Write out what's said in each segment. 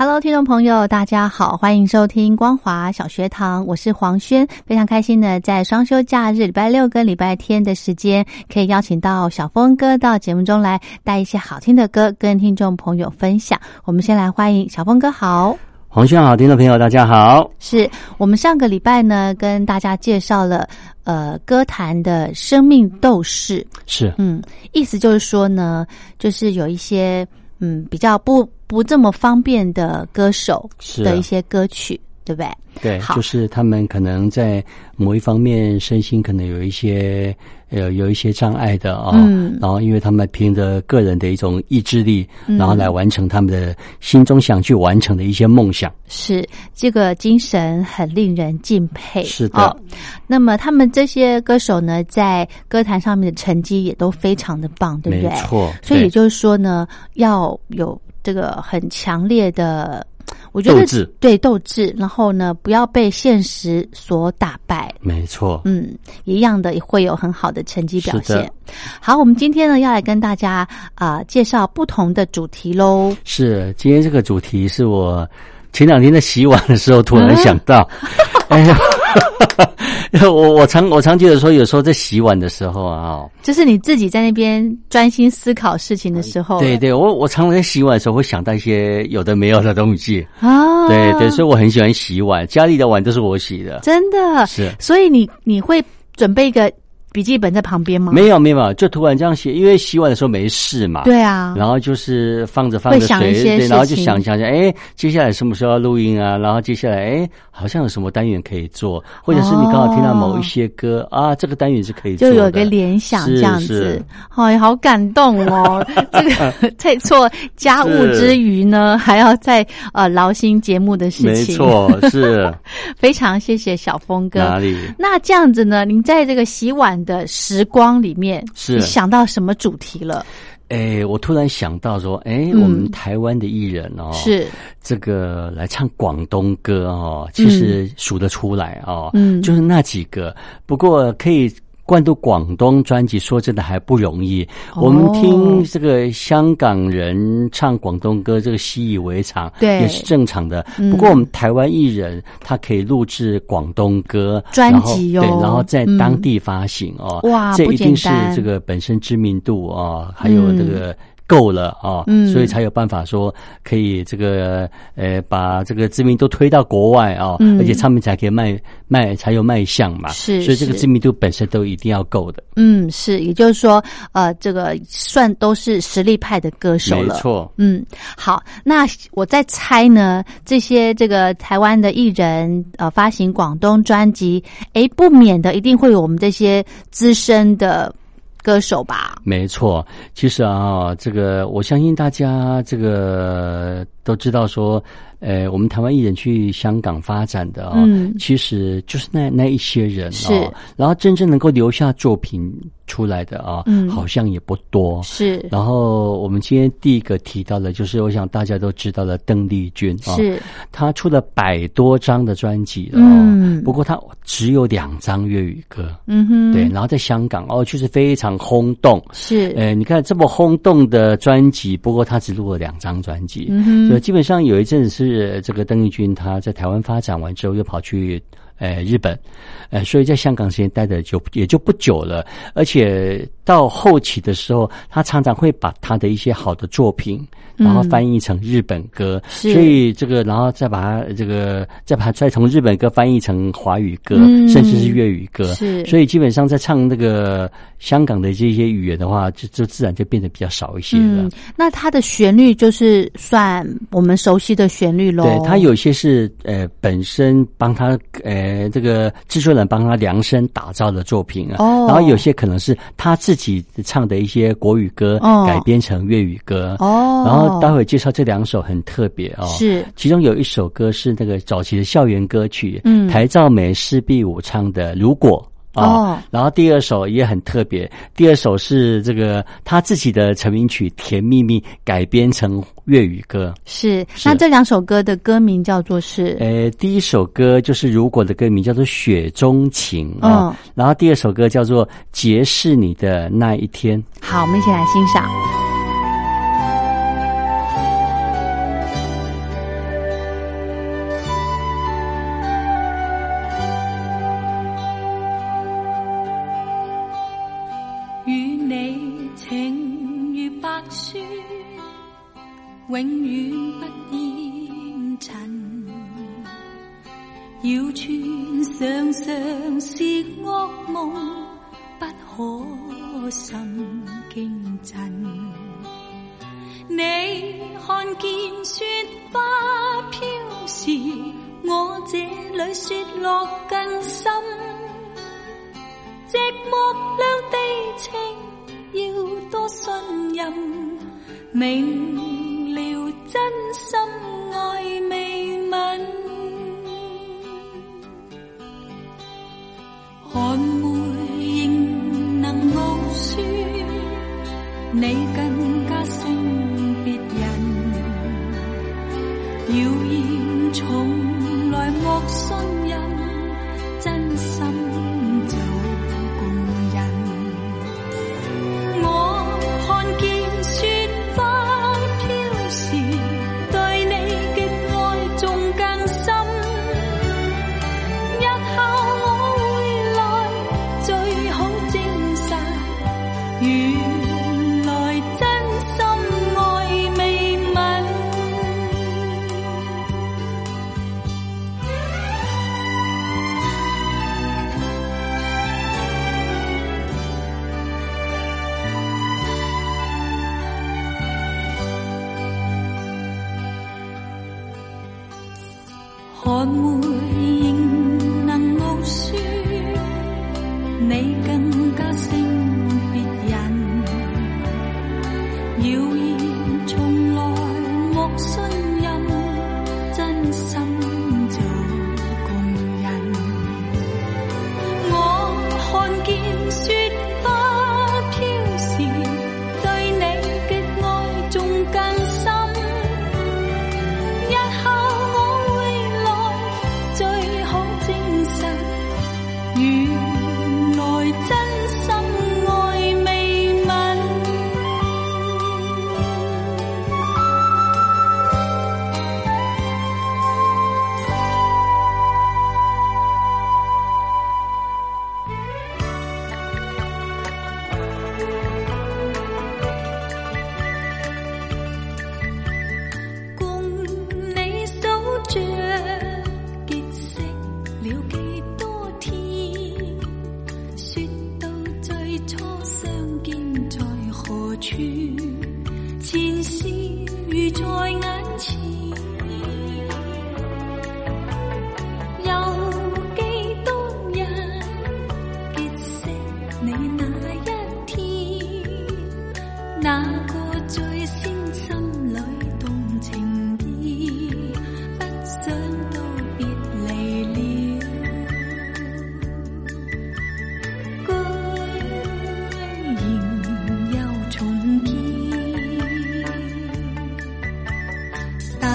Hello，听众朋友，大家好，欢迎收听光华小学堂，我是黄轩，非常开心的在双休假日，礼拜六跟礼拜天的时间，可以邀请到小峰哥到节目中来带一些好听的歌跟听众朋友分享。我们先来欢迎小峰哥，好，黄轩好，听众朋友大家好。是我们上个礼拜呢，跟大家介绍了呃歌坛的生命斗士，是，嗯，意思就是说呢，就是有一些嗯比较不。不这么方便的歌手的一些歌曲，对不对？对，就是他们可能在某一方面身心可能有一些呃有一些障碍的啊，嗯，然后因为他们凭着个人的一种意志力，然后来完成他们的心中想去完成的一些梦想，是这个精神很令人敬佩。是的，那么他们这些歌手呢，在歌坛上面的成绩也都非常的棒，对不对？没错，所以也就是说呢，要有。这个很强烈的，我觉得对斗志，然后呢，不要被现实所打败。没错，嗯，一样的会有很好的成绩表现。好，我们今天呢要来跟大家啊介绍不同的主题喽。是，今天这个主题是我前两天在洗碗的时候突然想到，哎呀。我我常我常觉得说，有时候在洗碗的时候啊，就是你自己在那边专心思考事情的时候。对对，我我常常在洗碗的时候会想到一些有的没有的东西啊。对对，所以我很喜欢洗碗，家里的碗都是我洗的，真的是。所以你你会准备一个。笔记本在旁边吗？没有没有，就突然这样写，因为洗碗的时候没事嘛。对啊。然后就是放着放着水，对，然后就想想想，哎，接下来什么时候要录音啊？然后接下来，哎，好像有什么单元可以做，或者是你刚好听到某一些歌啊，这个单元是可以做的，就有个联想这样子。哎，好感动哦！这个在做家务之余呢，还要在呃劳心节目的事情，没错，是 非常谢谢小峰哥。哪里？那这样子呢？您在这个洗碗。的时光里面，是。想到什么主题了？哎，我突然想到说，哎，我们台湾的艺人哦，是。这个来唱广东歌哦，其实数得出来哦，嗯，就是那几个，不过可以。灌读广东专辑，说真的还不容易。我们听这个香港人唱广东歌，这个习以为常，对，也是正常的。不过我们台湾艺人，他可以录制广东歌专辑哦，对，然后在当地发行哦，哇，这一定是这个本身知名度哦，还有这个。够了啊，所以才有办法说可以这个呃把这个知名度推到国外啊，而且唱片才可以卖卖才有卖相嘛，是，所以这个知名度本身都一定要够的。嗯，是，也就是说呃这个算都是实力派的歌手了。没错。嗯，好，那我在猜呢，这些这个台湾的艺人呃发行广东专辑，哎，不免的一定会有我们这些资深的。歌手吧，没错。其实啊，这个我相信大家这个都知道说。呃，我们台湾艺人去香港发展的啊，其实就是那那一些人啊，然后真正能够留下作品出来的啊，好像也不多。是，然后我们今天第一个提到的，就是我想大家都知道的邓丽君啊，是，她出了百多张的专辑了哦，不过她只有两张粤语歌，嗯哼，对，然后在香港哦，就是非常轰动。是，呃，你看这么轰动的专辑，不过她只录了两张专辑，所以基本上有一阵子是。是这个邓丽君，她在台湾发展完之后，又跑去呃日本，呃，所以在香港时间待的就也就不久了，而且到后期的时候，他常常会把他的一些好的作品。然后翻译成日本歌，所以这个，然后再把它这个，再把它再从日本歌翻译成华语歌，甚至是粤语歌。是，所以基本上在唱那个香港的这些语言的话，就就自然就变得比较少一些了。那它的旋律就是算我们熟悉的旋律喽。对，它有些是呃本身帮他呃这个制作人帮他量身打造的作品啊，然后有些可能是他自己唱的一些国语歌改编成粤语歌。哦，然后。待会介绍这两首很特别哦，是。其中有一首歌是那个早期的校园歌曲，嗯，台照美、施碧武唱的《如果》哦，然后第二首也很特别，第二首是这个他自己的成名曲《甜蜜蜜》改编成粤语歌，是那这两首歌的歌名叫做是，呃，第一首歌就是《如果》的歌名叫做《雪中情》啊，然后第二首歌叫做《结识你的那一天》。好，我们一起来欣赏。明。了真 Mù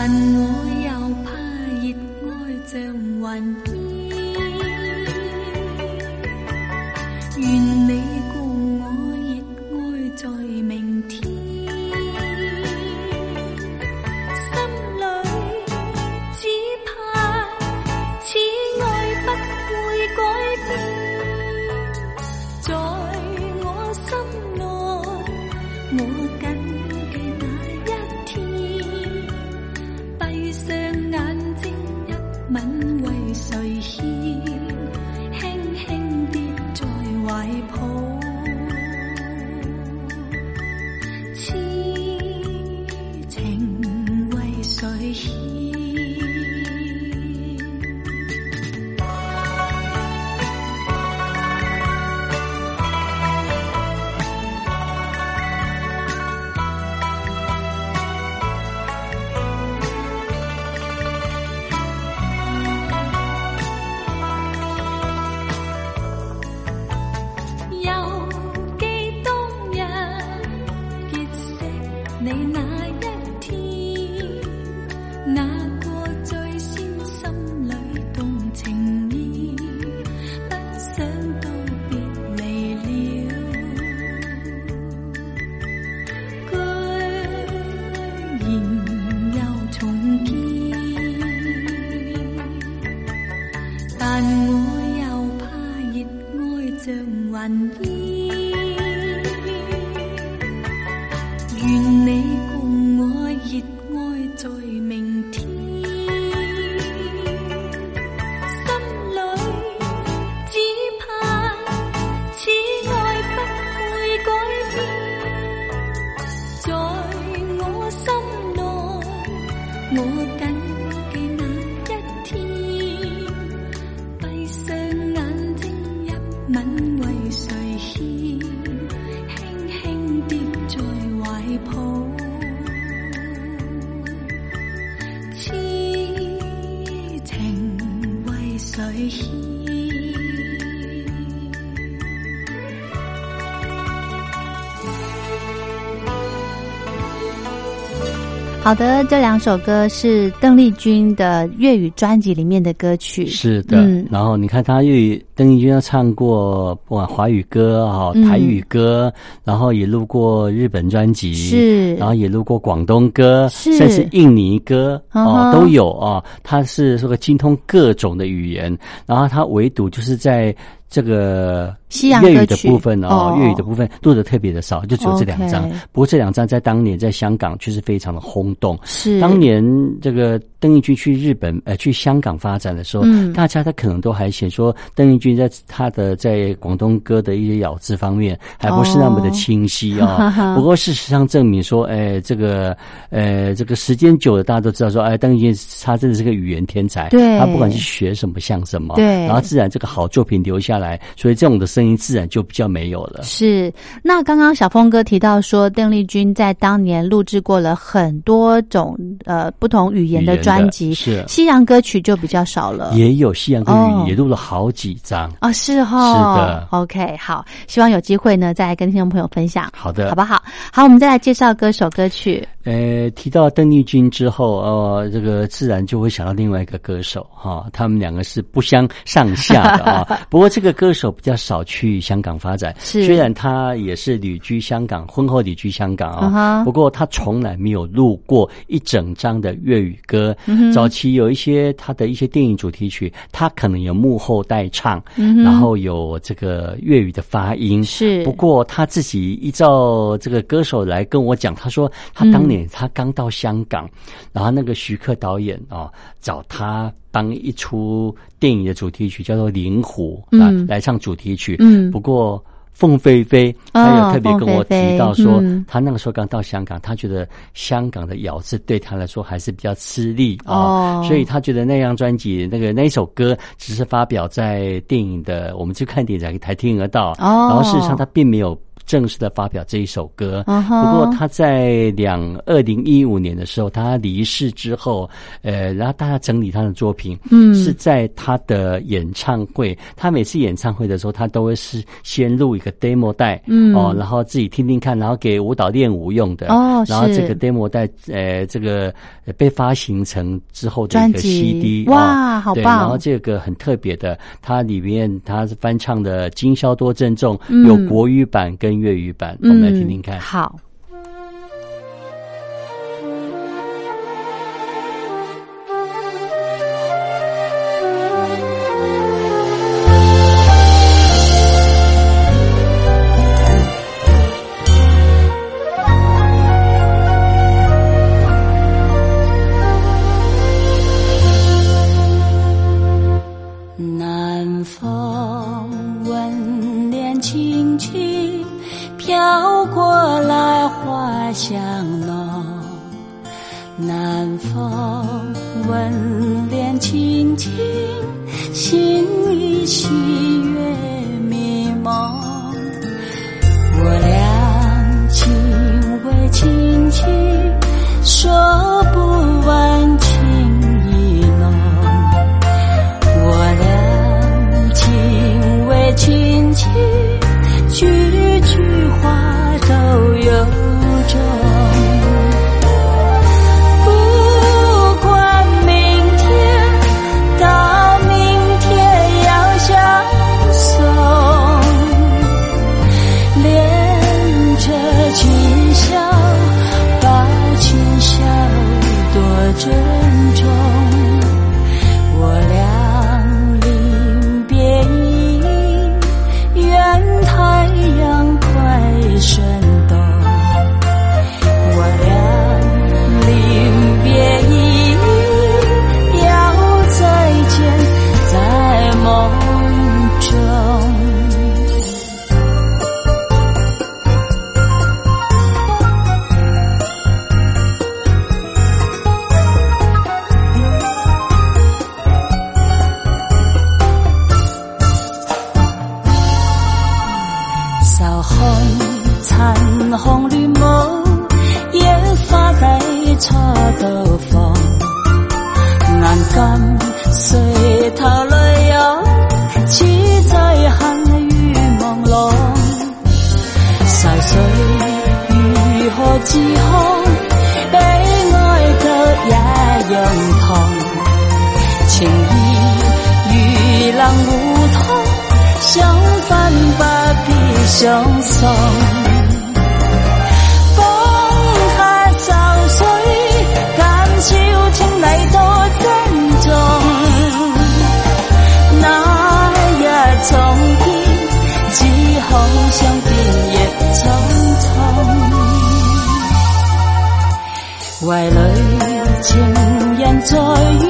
但我又怕热爱像云烟。好的，这两首歌是邓丽君的粤语专辑里面的歌曲。是的，嗯、然后你看她粤语，邓丽君要唱过不管华语歌哈、台语歌，然后也录过日本专辑，是，然后也录过广东歌，是，甚至印尼歌哦都有啊。她是说个精通各种的语言，然后她唯独就是在。这个粤语的部分哦，粤语的部分录的特别的少，就只有这两张。不过这两张在当年在香港却是非常的轰动。是当年这个邓丽君去日本呃去香港发展的时候，嗯、大家他可能都还写说邓丽君在他的在广东歌的一些咬字方面还不是那么的清晰啊、哦。不过事实上证明说，哎，这个呃这个时间久了，大家都知道说，哎，邓丽君她真的是个语言天才，对，她不管是学什么像什么，对，然后自然这个好作品留下来。来，所以这种的声音自然就比较没有了。是，那刚刚小峰哥提到说，邓丽君在当年录制过了很多种呃不同语言的专辑，是西洋歌曲就比较少了。也有西洋歌曲也录了好几张啊，是哈，是的。OK，好，希望有机会呢再跟听众朋友分享。好的，好不好？好，我们再来介绍歌手歌曲。呃，提到邓丽君之后，呃，这个自然就会想到另外一个歌手哈，他们两个是不相上下的 啊。不过这个歌手比较少去香港发展，是虽然他也是旅居香港，婚后旅居香港啊，uh 不过他从来没有录过一整张的粤语歌。嗯、早期有一些他的一些电影主题曲，他可能有幕后代唱，嗯、然后有这个粤语的发音。是，不过他自己依照这个歌手来跟我讲，他说他当年他刚到香港，嗯、然后那个徐克导演啊、哦、找他。当一出电影的主题曲叫做《灵狐》啊，嗯、来唱主题曲。嗯，不过凤飞飞他有特别跟我提到说，他那个时候刚到香港，他觉得香港的咬字对他来说还是比较吃力啊，哦、所以他觉得那张专辑那个那一首歌只是发表在电影的，我们去看电影才听得到。哦，然后事实上他并没有。正式的发表这一首歌，uh huh、不过他在两二零一五年的时候，他离世之后，呃，然后大家整理他的作品，嗯，是在他的演唱会，他每次演唱会的时候，他都会是先录一个 demo 带，嗯，哦，然后自己听听看，然后给舞蹈练舞用的，哦，然后这个 demo 带，呃，这个被发行成之后的一个 CD，哇，哦、好棒！然后这个很特别的，它里面它是翻唱的《今宵多珍重》，嗯、有国语版跟。粤语版，我们来听听看。嗯、好。过来，花香浓。南风吻脸轻轻，心已喜悦迷蒙。我俩情为轻轻，说能互通，想分不必相送。怀里情人在于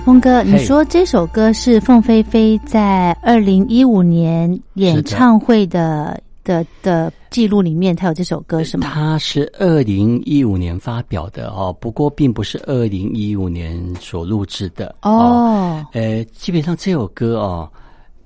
峰哥，你说这首歌是凤飞飞在二零一五年演唱会的的的记录里面，他有这首歌是吗？他是二零一五年发表的哦，不过并不是二零一五年所录制的哦。呃，基本上这首歌哦，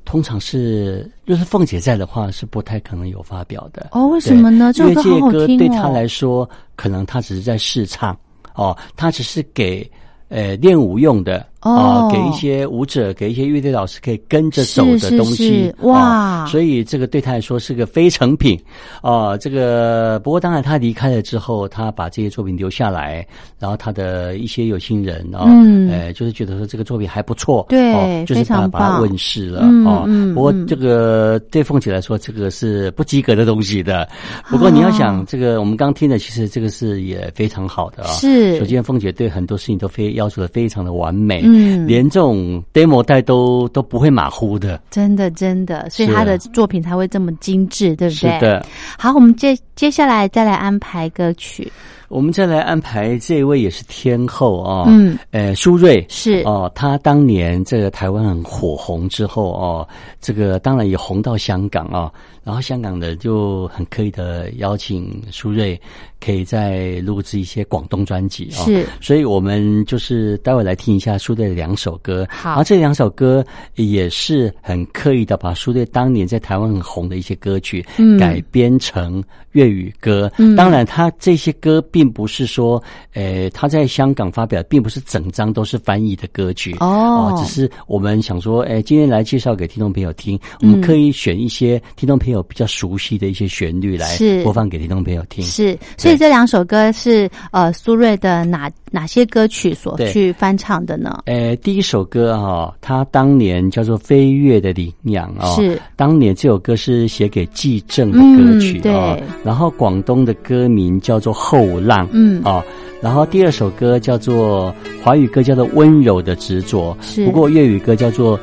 通常是就是凤姐在的话，是不太可能有发表的哦。为什么呢？因为这首歌对他来说，可能他只是在试唱哦，他只是给呃练舞用的。啊，给一些舞者，给一些乐队老师可以跟着走的东西，哇！所以这个对他来说是个非成品啊。这个不过当然，他离开了之后，他把这些作品留下来，然后他的一些有心人啊，呃，就是觉得说这个作品还不错，对，就是把把它问世了啊。不过这个对凤姐来说，这个是不及格的东西的。不过你要想，这个我们刚听的，其实这个是也非常好的啊。是，首先凤姐对很多事情都非要求的非常的完美。嗯，连这种 demo 带都都不会马虎的，真的真的，所以他的作品才会这么精致，对不对？是的。好，我们接接下来再来安排歌曲。我们再来安排这位也是天后啊，嗯，呃，苏芮是。哦，她当年这个台湾很火红之后哦，这个当然也红到香港啊，然后香港的就很刻意的邀请苏芮。可以再录制一些广东专辑啊，是，所以我们就是待会来听一下苏芮的两首歌，好，然后这两首歌也是很刻意的把苏芮当年在台湾很红的一些歌曲改编成粤语歌，嗯，当然他这些歌并不是说，呃，他在香港发表，并不是整张都是翻译的歌曲。哦，只是我们想说，哎，今天来介绍给听众朋友听，我们可以选一些听众朋友比较熟悉的一些旋律来播放给听众朋友听，是，所以。这两首歌是呃苏芮的哪哪些歌曲所去翻唱的呢？呃，第一首歌哈，他当年叫做《飞跃的羚羊》哦，是。当年这首歌是写给季正的歌曲哦。然后广东的歌名叫做《后浪》，嗯啊。然后第二首歌叫做华语歌叫做《温柔的执着》，是不过粤语歌叫做《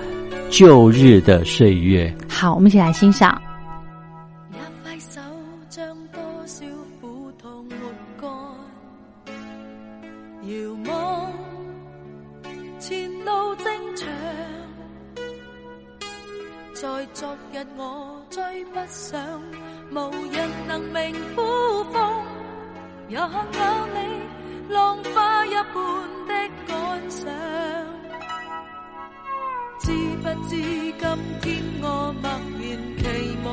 旧日的岁月》。好，我们一起来欣赏。在昨日我追不上，无人能明苦风，也有你浪花一般的感想。知不知今天我默然期望，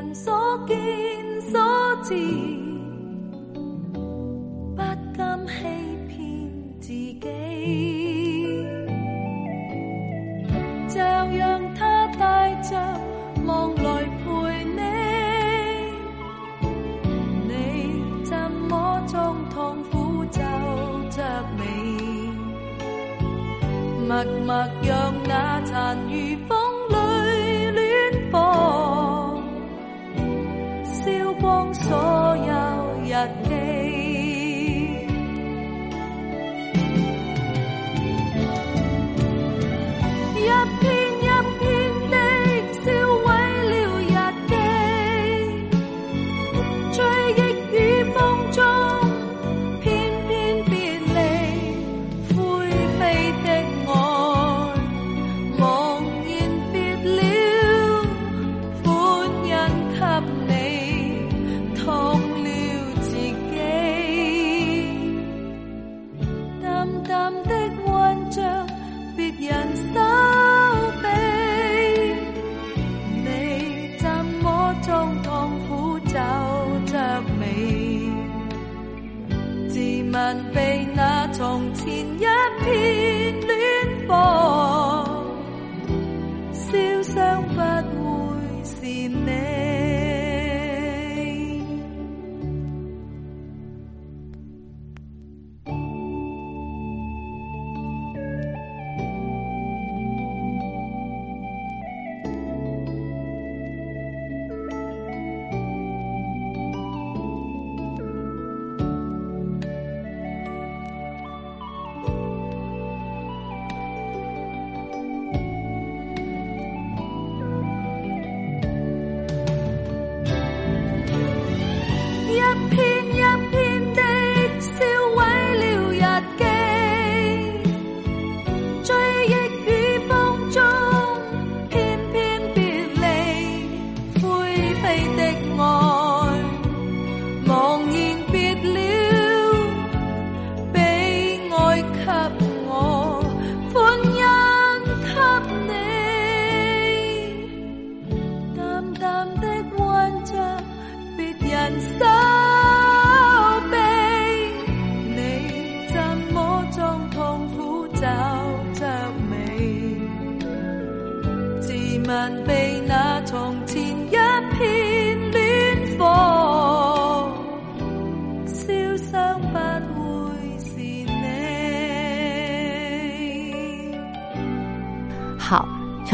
人所见所知，烧光所有日记。将，不会是你。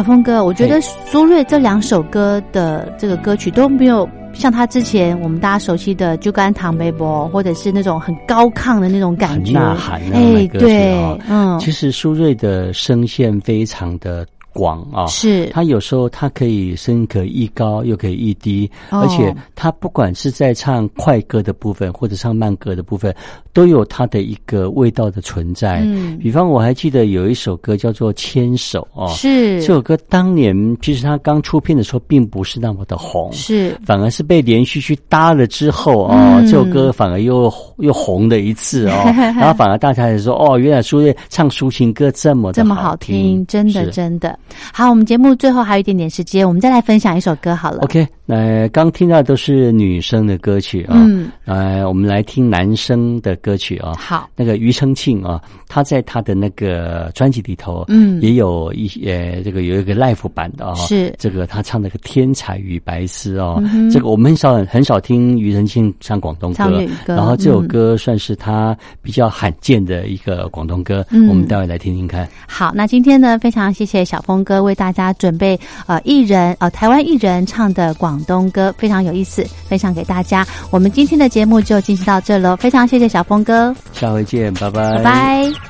小峰哥，我觉得苏芮这两首歌的这个歌曲都没有像他之前我们大家熟悉的《就干唐贝波》，或者是那种很高亢的那种感觉，呐喊啊哎，对哦，嗯，其实苏芮的声线非常的广啊，是。他有时候他可以声音可以一高又可以一低，哦。而且他不管是在唱快歌的部分或者唱慢歌的部分，都有他的一个味道的存在。嗯。比方我还记得有一首歌叫做《牵手》哦，是。这首歌当年其实他刚出片的时候并不是那么的红，是。反而是被连续去搭了之后啊，嗯。这首歌反而又又红了一次哦，然后反而大家也说哦，原来苏芮唱抒情歌这么这么好听，真的真的。好，我们节目最后还有一点点时间，我们再来分享一首歌好了。OK，那刚听到都是女生的歌曲啊，嗯，呃，我们来听男生的歌曲啊。好，那个庾澄庆啊，他在他的那个专辑里头，嗯。也有一些这个有一个 live 版的啊，是。这个他唱那个《天才与白丝》哦，嗯这个我们很少很少听庾澄庆唱广东歌。然后这首嗯。歌算是他比较罕见的一个广东歌，嗯。我们待会来听听看。好，那今天呢，非常谢谢小峰哥为大家准备呃艺人呃台湾艺人唱的广东歌，非常有意思，分享给大家。我们今天的节目就进行到这喽，非常谢谢小峰哥，下回见，拜拜，拜拜。